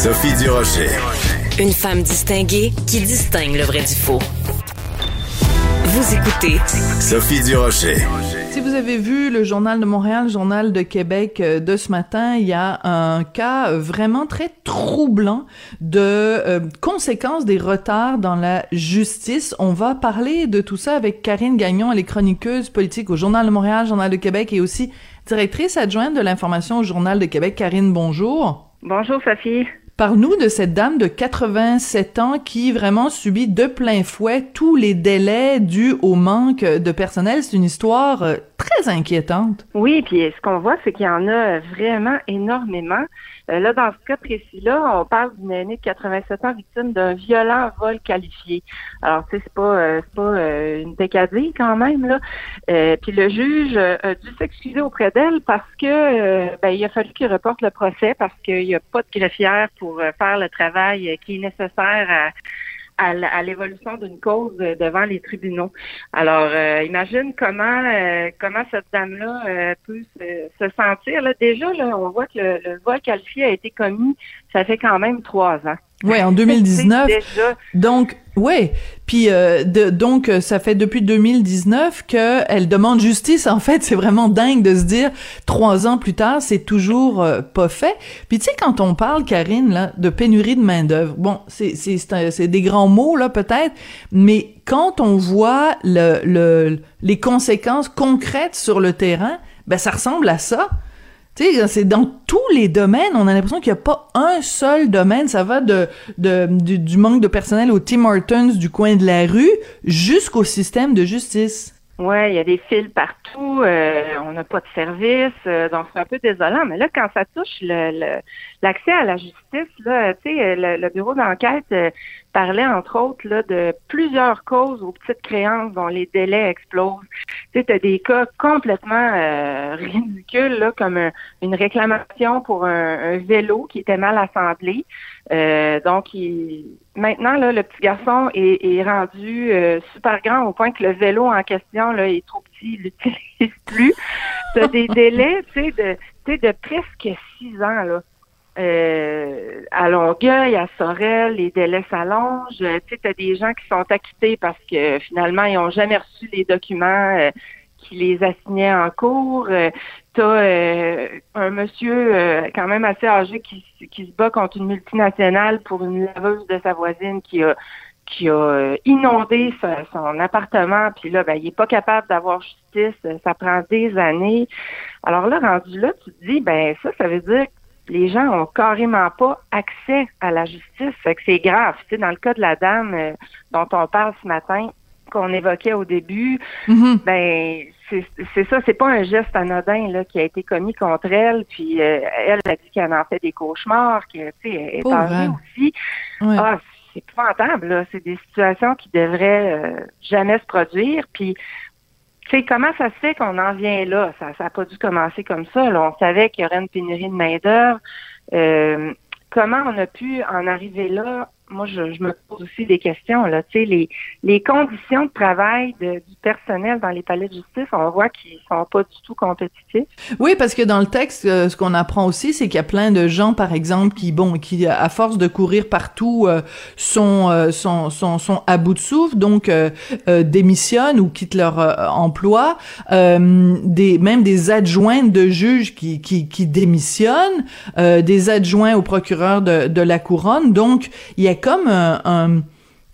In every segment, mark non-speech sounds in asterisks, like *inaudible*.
Sophie Durocher. Une femme distinguée qui distingue le vrai du faux. Vous écoutez Sophie Durocher. Si vous avez vu le Journal de Montréal, le Journal de Québec euh, de ce matin, il y a un cas vraiment très troublant de euh, conséquences des retards dans la justice. On va parler de tout ça avec Karine Gagnon, elle est chroniqueuse politique au Journal de Montréal, Journal de Québec et aussi directrice adjointe de l'information au Journal de Québec. Karine, bonjour. Bonjour Sophie. Parle-nous de cette dame de 87 ans qui vraiment subit de plein fouet tous les délais dus au manque de personnel. C'est une histoire euh, très inquiétante. Oui, puis ce qu'on voit, c'est qu'il y en a vraiment énormément. Euh, là, dans ce cas précis-là, on parle d'une aînée de 87 ans victime d'un violent vol qualifié. Alors, tu sais, c'est pas, euh, c'est pas une décadée quand même là. puis le juge a dû s'excuser auprès d'elle parce que ben, il a fallu qu'il reporte le procès parce qu'il n'y a pas de greffière pour euh, faire le travail euh, qui est nécessaire à, l'évolution d'une cause euh, devant les tribunaux. Alors, imagine comment comment cette dame-là peut se, sentir. Là, déjà, là, on voit que le, le vol qualifié a été commis, ça fait quand même trois ans. Oui, en *laughs* 2019. Donc, oui. Puis euh, de, donc euh, ça fait depuis 2019 que elle demande justice. En fait, c'est vraiment dingue de se dire trois ans plus tard, c'est toujours euh, pas fait. Puis tu sais quand on parle, Karine, là, de pénurie de main d'œuvre, bon, c'est c'est c'est des grands mots là peut-être, mais quand on voit le, le les conséquences concrètes sur le terrain, ben ça ressemble à ça c'est dans tous les domaines, on a l'impression qu'il n'y a pas un seul domaine. Ça va de, de du, manque de personnel au Tim Hortons du coin de la rue jusqu'au système de justice. Ouais, il y a des fils partout, euh, on n'a pas de service, euh, donc c'est un peu désolant. Mais là, quand ça touche le, l'accès à la justice, là, tu sais, le, bureau d'enquête euh, parlait entre autres là, de plusieurs causes aux petites créances dont les délais explosent. Tu as des cas complètement ridicules, là, comme une réclamation pour un, vélo qui était mal assemblé. donc, il, maintenant, là, le petit garçon est, rendu super grand au point que le vélo en question là, est trop petit, il l'utilise *laughs* plus. Tu as des délais, tu sais, de, de presque six ans, là. Euh, à Longueuil, à Sorel, les délais s'allongent. Tu sais, as des gens qui sont acquittés parce que finalement, ils n'ont jamais reçu les documents euh, qui les assignaient en cours. Euh, tu as un monsieur quand même assez âgé qui, qui se bat contre une multinationale pour une laveuse de sa voisine qui a qui a euh, inondé son appartement, puis là, ben, il est pas capable d'avoir justice, ça prend des années. Alors là, rendu là, tu te dis, ben ça, ça veut dire les gens ont carrément pas accès à la justice. Fait que c'est grave. Tu sais, dans le cas de la dame euh, dont on parle ce matin, qu'on évoquait au début, mm-hmm. ben c'est ça, c'est pas un geste anodin là qui a été commis contre elle, puis euh, elle a dit qu'elle en fait des cauchemars, que tu sais, elle est âgée aussi. Ah, c'est épouvantable. Là. C'est des situations qui devraient euh, jamais se produire. Puis, sais, comment ça se fait qu'on en vient là? Ça n'a pas dû commencer comme ça. On savait qu'il y aurait une pénurie de main-d'œuvre. Euh, comment on a pu en arriver là? Moi, je, me pose aussi des questions. Là. Tu sais, les, les conditions de travail du personnel dans les palais de justice, on voit qu'ils sont pas du tout compétitifs. Oui, parce que dans le texte, euh, ce qu'on apprend aussi, c'est qu'il y a plein de gens, par exemple, qui, bon, qui à force de courir partout, euh, sont, euh, sont, sont, sont, à bout de souffle, donc démissionnent ou quittent leur emploi. des, même des adjoints de juges qui, qui, qui démissionnent, des adjoints au procureur de, de la couronne. Donc, il y a comme un,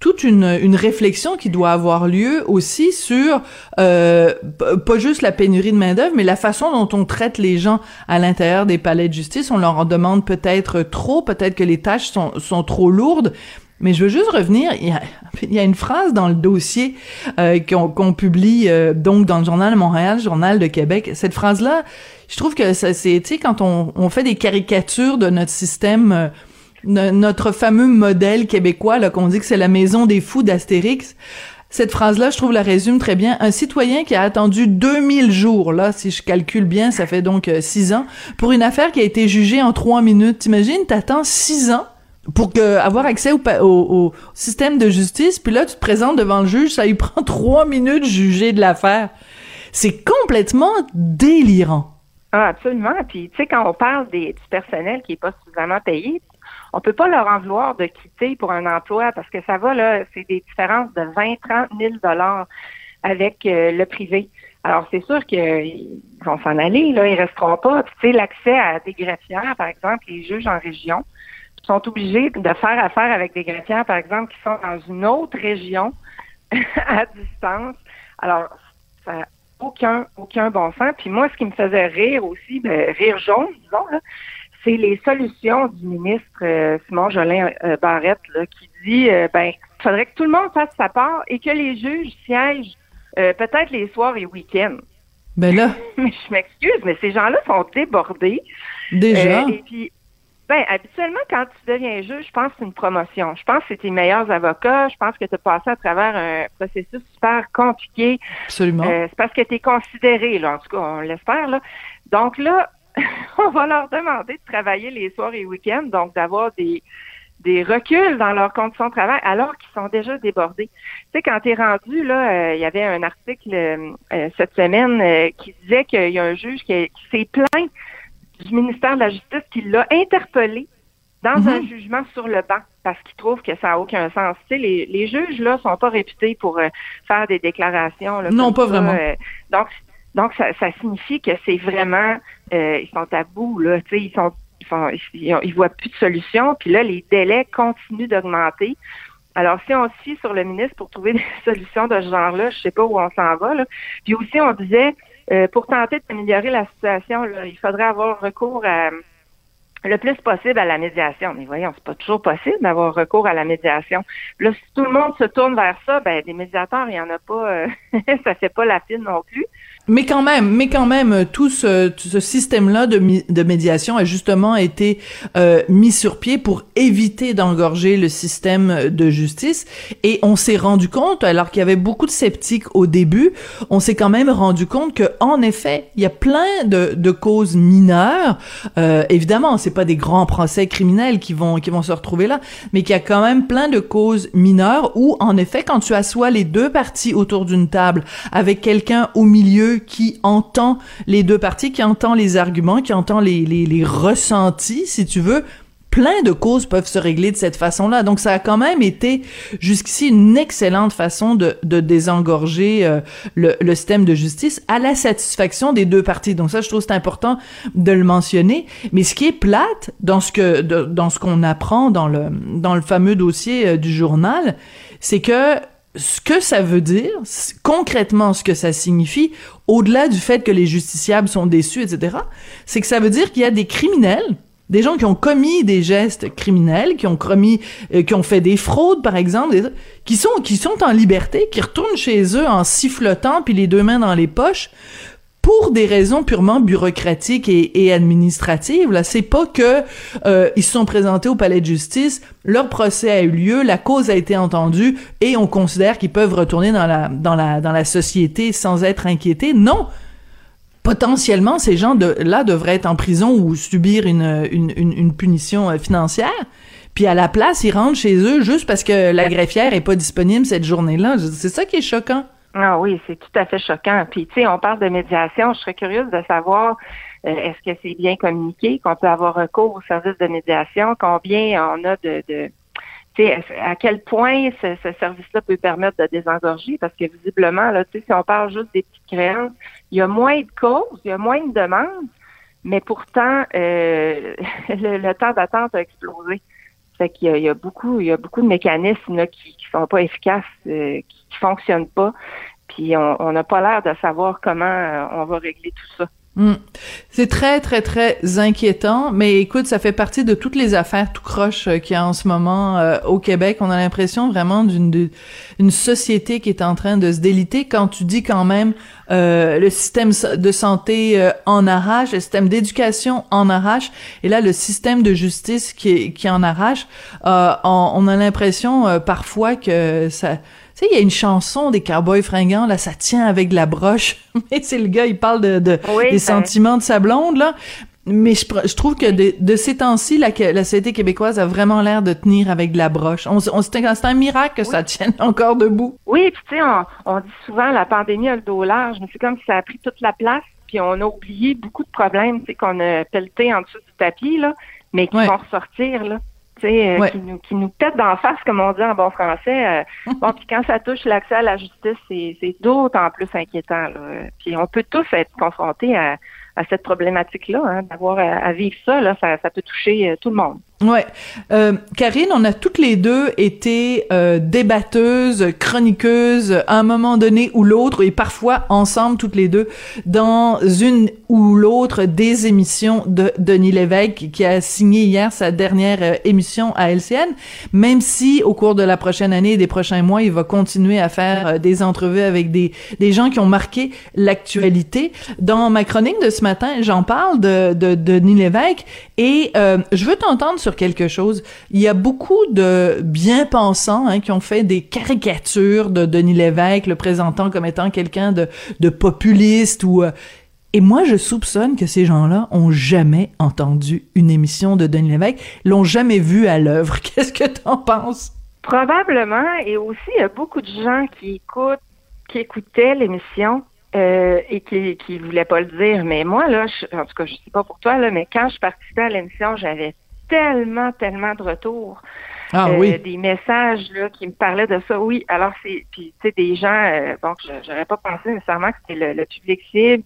toute une, réflexion qui doit avoir lieu aussi sur euh, pas juste la pénurie de main d'œuvre, mais la façon dont on traite les gens à l'intérieur des palais de justice. On leur en demande peut-être trop, peut-être que les tâches sont, sont trop lourdes. Mais je veux juste revenir, il y a, une phrase dans le dossier euh, qu'on publie euh, donc dans le journal de Montréal, journal de Québec. Cette phrase-là, je trouve que c'est, tu sais, quand on, fait des caricatures de notre système euh, notre fameux modèle québécois, là, qu'on dit que c'est la maison des fous d'Astérix. Cette phrase-là, je trouve, la résume très bien. Un citoyen qui a attendu 2000 jours, là, si je calcule bien, ça fait donc 6 euh, ans, pour une affaire qui a été jugée en 3 minutes. T'imagines, t'attends 6 ans pour que, avoir accès au, système de justice, puis là, tu te présentes devant le juge, ça lui *laughs* prend 3 minutes juger de l'affaire. C'est complètement délirant. Ah, absolument. Puis, tu sais, quand on parle des, du personnel qui est pas suffisamment payé, on peut pas leur en vouloir de quitter pour un emploi parce que ça va là, c'est des différences de 20, 30 000 dollars avec euh, le privé. Alors c'est sûr qu'ils vont s'en aller, là, ils resteront pas. Tu sais, l'accès à des greffières, par exemple, les juges en région sont obligés de faire affaire avec des greffières, par exemple, qui sont dans une autre région *laughs* à distance. Alors, ça n'a aucun, aucun bon sens. Puis moi, ce qui me faisait rire aussi, ben, rire jaune, disons, là, c'est les solutions du ministre euh, Simon Jolin euh, Barrette là, qui dit euh, ben il faudrait que tout le monde fasse sa part et que les juges siègent peut-être les soirs et week-ends. Ben là. *laughs* mais je m'excuse, mais ces gens-là sont débordés. Déjà? et puis ben, habituellement, quand tu deviens juge, je pense que c'est une promotion. Je pense que c'est tes meilleurs avocats. Je pense que tu as passé à travers un processus super compliqué. Absolument. c'est parce que tu es considéré, là, en tout cas, on l'espère. Là. Donc là, *laughs* on va leur demander de travailler les soirs et week-ends, donc d'avoir des, des reculs dans leurs conditions de travail alors qu'ils sont déjà débordés. Tu sais, quand tu es rendu, là, euh, il y avait un article euh, euh, cette semaine qui disait qu'il y a un juge qui, s'est plaint du ministère de la Justice qui l'a interpellé dans un mhm. jugement sur le banc parce qu'il trouve que ça n'a aucun sens. Tu sais, les, les juges, là, sont pas réputés pour faire des déclarations. Là, non, pas vraiment. donc, donc, ça, ça signifie que c'est vraiment, euh, ils sont à bout, là, tu sais, ils sont, ils, sont, ils, voient plus de solution, puis là, les délais continuent d'augmenter. Alors, si on se sur le ministre pour trouver *laughs* des solutions de ce genre-là, je sais pas où on s'en va, là. Puis aussi, on disait, euh, pour tenter d'améliorer la situation, là, il faudrait avoir recours à le plus possible à la médiation. Mais voyons, c'est pas toujours possible d'avoir recours à la médiation. Là, si tout le monde se tourne vers ça, ben des médiateurs, il y en a pas, euh, *laughs* ça fait pas la fine non plus. Mais quand même, mais quand même, tout ce, ce système-là de, de médiation a justement été euh, mis sur pied pour éviter d'engorger le système de justice. Et on s'est rendu compte, alors qu'il y avait beaucoup de sceptiques au début, on s'est quand même rendu compte que, en effet, il y a plein de, de causes mineures. Euh, évidemment, c'est pas des grands procès criminels qui vont qui vont se retrouver là, mais qu'il y a quand même plein de causes mineures où, en effet, quand tu assois les deux parties autour d'une table avec quelqu'un au milieu qui entend les deux parties, qui entend les arguments, qui entend les, ressentis, si tu veux, plein de causes peuvent se régler de cette façon-là. Donc, ça a quand même été jusqu'ici une excellente façon de, désengorger euh, le, le, système de justice à la satisfaction des deux parties. Donc, ça, je trouve c'est important de le mentionner. Mais ce qui est plate dans ce que dans ce qu'on apprend dans le dans le fameux dossier euh, du journal, c'est que ce que ça veut dire, concrètement ce que ça signifie, au-delà du fait que les justiciables sont déçus, etc., c'est que ça veut dire qu'il y a des criminels, des gens qui ont commis des gestes criminels, qui ont commis, euh, qui ont fait des fraudes, par exemple, qui sont, qui sont en liberté, qui retournent chez eux en sifflotant puis les deux mains dans les poches, pour des raisons purement bureaucratiques et, administratives. Là, c'est pas que euh, ils se sont présentés au palais de justice, leur procès a eu lieu, la cause a été entendue et on considère qu'ils peuvent retourner dans la dans la dans la société sans être inquiétés. Non. Potentiellement, ces gens de là devraient être en prison ou subir une une, une, punition euh, financière. Puis à la place, ils rentrent chez eux juste parce que la greffière est pas disponible cette journée-là. C'est ça qui est choquant. Ah oui, c'est tout à fait choquant. Puis, tu sais, on parle de médiation. Je serais curieuse de savoir euh, est-ce que c'est bien communiqué, qu'on peut avoir recours au service de médiation, combien on a de, de tu sais, à quel point ce, service-là peut permettre de désengorger, parce que visiblement, là, tu sais, si on parle juste des petites créances, il y a moins de causes, il y a moins de demandes, mais pourtant, euh, *laughs* le, temps d'attente a explosé. Fait qu'il y, a beaucoup, il y a beaucoup de mécanismes qui, qui sont pas efficaces, euh, qui, qui fonctionnent pas. Puis on n'a pas l'air de savoir comment euh, on va régler tout ça. Hmm. C'est très, très, très inquiétant, mais écoute, ça fait partie de toutes les affaires tout croche euh, qu'il y a en ce moment au Québec. On a l'impression vraiment d'une une société qui est en train de se déliter quand tu dis quand même euh, le système de santé en arrache, le système d'éducation en arrache, et là le système de justice qui, qui en arrache. on, on, a l'impression parfois que ça tu sais, il y a une chanson des Cowboys fringants, là, ça tient avec la broche. *laughs* Mais c'est le gars, il parle de, de des ben. sentiments de sa blonde, là. Mais je, je trouve que de, de ces temps-ci, la, la société québécoise a vraiment l'air de tenir avec de la broche. On, on c'est un miracle que ça tienne encore debout. Oui, puis tu sais, on, on, dit souvent la pandémie a le dos large, mais c'est comme si ça a pris toute la place, puis on a oublié beaucoup de problèmes, tu sais, qu'on a pelleté en dessous du tapis, là, mais qui vont ressortir, là. euh, qui, nous, qui nous pète d'en face, comme on dit en bon français. *laughs* bon, puis quand ça touche l'accès à la justice, c'est d'autant plus inquiétant. Là. Puis on peut tous être confrontés à, à cette problématique-là, hein, d'avoir à, vivre ça, là, ça, ça peut toucher tout le monde. Ouais, euh, Karine, on a toutes les deux été euh, débatteuses, chroniqueuses, à un moment donné ou l'autre, et parfois ensemble toutes les deux dans une ou l'autre des émissions de Denis Lévesque, qui a signé hier sa dernière euh, émission à LCN. Même si au cours de la prochaine année et des prochains mois, il va continuer à faire euh, des entrevues avec des des gens qui ont marqué l'actualité. Dans ma chronique de ce matin, j'en parle de, de, de Denis Lévesque et je veux t'entendre sur quelque chose. Il y a beaucoup de bien-pensants hein, qui ont fait des caricatures de Denis Lévesque, le présentant comme étant quelqu'un de, de populiste ou... Euh, et moi, je soupçonne que ces gens-là ont jamais entendu une émission de Denis Lévesque, l'ont jamais vu à l'œuvre. *laughs* Qu'est-ce que t'en penses? Probablement, et aussi, il y a beaucoup de gens qui écoutent, qui écoutaient l'émission euh, et qui qui voulaient pas le dire. Mais moi, là, en tout cas, je sais pas pour toi, là, mais quand je participais à l'émission, j'avais tellement, tellement de retours. Ah, euh, oui. Des messages là, qui me parlaient de ça. Oui, alors c'est puis tu sais des gens euh, bon j'aurais pas pensé nécessairement que c'était le, public cible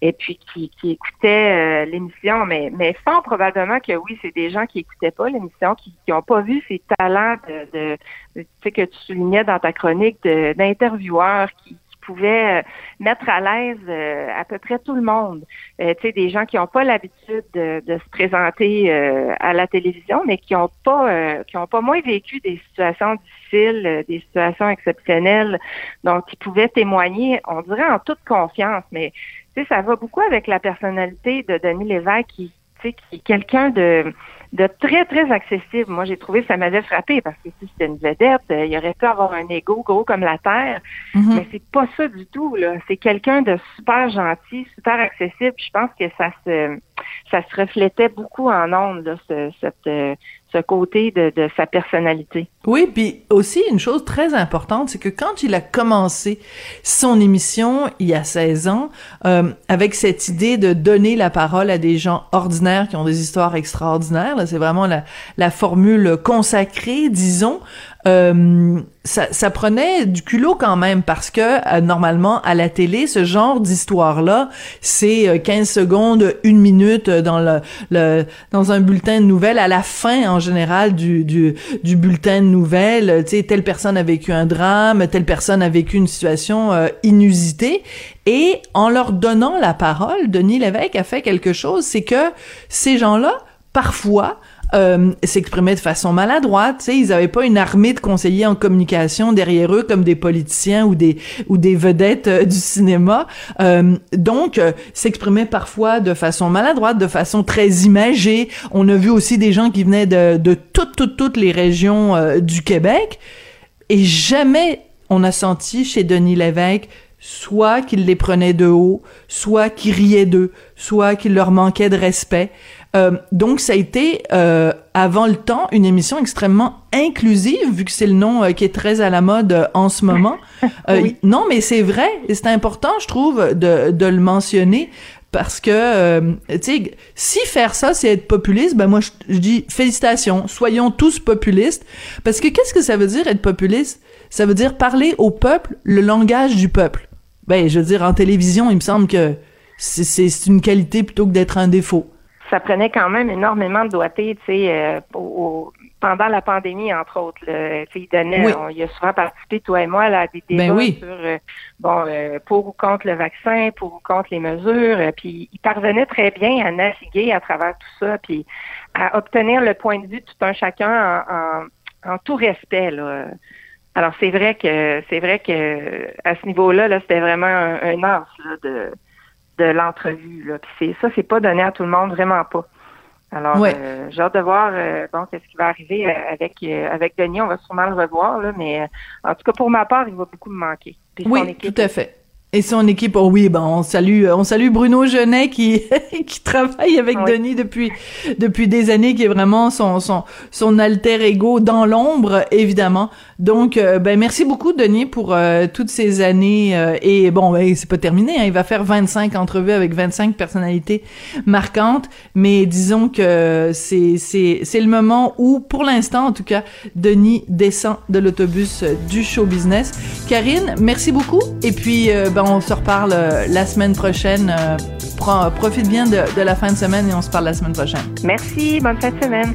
et puis qui, qui écoutaient euh, l'émission, mais mais fort probablement que oui, c'est des gens qui écoutaient pas l'émission, qui qui ont pas vu ces talents de, de, tu sais que tu soulignais dans ta chronique d'intervieweurs qui pouvait euh, mettre à l'aise euh, à peu près tout le monde. Euh, tu sais, des gens qui n'ont pas l'habitude de, se présenter à la télévision, mais qui n'ont pas qui ont pas moins vécu des situations difficiles, des situations exceptionnelles, donc qui pouvaient témoigner, on dirait en toute confiance, mais tu sais, ça va beaucoup avec la personnalité de Denis Lévesque qui, tu sais, qui est quelqu'un de de très, très accessible. Moi, j'ai trouvé que ça m'avait frappé parce que si c'était une vedette, euh, il aurait pu avoir un ego gros comme la terre. Mhm. Mais c'est pas ça du tout, là. C'est quelqu'un de super gentil, super accessible. Je pense que ça se ça se reflétait beaucoup en ondes, ce, cette, euh, côté de, de, sa personnalité. Oui, puis aussi une chose très importante, c'est que quand il a commencé son émission il y a 16 ans, euh, avec cette idée de donner la parole à des gens ordinaires qui ont des histoires extraordinaires, c'est vraiment la, la formule consacrée, disons, euh, ça, ça, prenait du culot quand même parce que euh, normalement à la télé ce genre d'histoire là c'est 15 euh, secondes une minute dans le, le, dans un bulletin de nouvelles. À la fin en général du du, du bulletin de nouvelles tu sais telle personne a vécu un drame telle personne a vécu une situation inusitée. Et en leur donnant la parole Denis Lévesque a fait quelque chose c'est que ces gens là parfois euh, s'exprimaient de façon maladroite. Tu sais, ils avaient pas une armée de conseillers en communication derrière eux comme des politiciens ou des ou des vedettes euh, du cinéma. Euh, donc, euh, s'exprimaient parfois de façon maladroite, de façon très imagée. On a vu aussi des gens qui venaient de, de toutes toutes toutes les régions euh, du Québec. Et jamais on a senti chez Denis Lévesque soit qu'il les prenait de haut, soit qu'il riait d'eux, soit qu'il leur manquait de respect. Euh, donc, ça a été, euh, avant le temps, une émission extrêmement inclusive, vu que c'est le nom euh, qui est très à la mode en ce moment. *laughs* Non, mais c'est vrai, et c'est important, je trouve, de, de le mentionner, parce que, tu sais, si faire ça, c'est être populiste, ben moi, je, je dis félicitations, soyons tous populistes, parce que qu'est-ce que ça veut dire être populiste? Ça veut dire parler au peuple le langage du peuple. Ben, je veux dire, en télévision, il me semble que c'est une qualité plutôt que d'être un défaut ça prenait quand même énormément de doigté, tu sais, euh, pendant la pandémie, entre autres. il donnait, on, il a souvent participé, toi et moi, à des ben débats sur, euh, bon, euh, pour ou contre le vaccin, pour ou contre les mesures. puis il parvenait très bien à naviguer à travers tout ça, puis à obtenir le point de vue de tout un chacun en, en, tout respect. Là. Alors c'est vrai que c'est vrai que à ce niveau-là, là, c'était vraiment un, un là, de de l'entrevue. Là. Puis ça, c'est pas donné à tout le monde, vraiment pas. Alors, euh, j'ai hâte de voir euh, bon, qu'est-ce qui va arriver euh, avec avec Denis. On va sûrement le revoir, là, mais en tout cas, pour ma part, il va beaucoup me manquer. oui, tout à fait. Et son équipe, oh oui, ben on salue, on salue Bruno Genet qui *laughs* qui travaille avec Denis depuis depuis des années, qui est vraiment son son son alter ego dans l'ombre, évidemment. Donc, euh, ben merci beaucoup Denis pour euh, toutes ces années. Euh, et bon, ben, c'est pas terminé. Hein, il va faire 25 entrevues avec 25 personnalités marquantes. Mais disons que c'est c'est c'est le moment où, pour l'instant en tout cas, Denis descend de l'autobus du show business. Karine, merci beaucoup. Et puis, ben on se reparle euh, la semaine prochaine. Euh, profite bien de, de la fin de semaine et on se parle la semaine prochaine. Merci, bonne fin de semaine.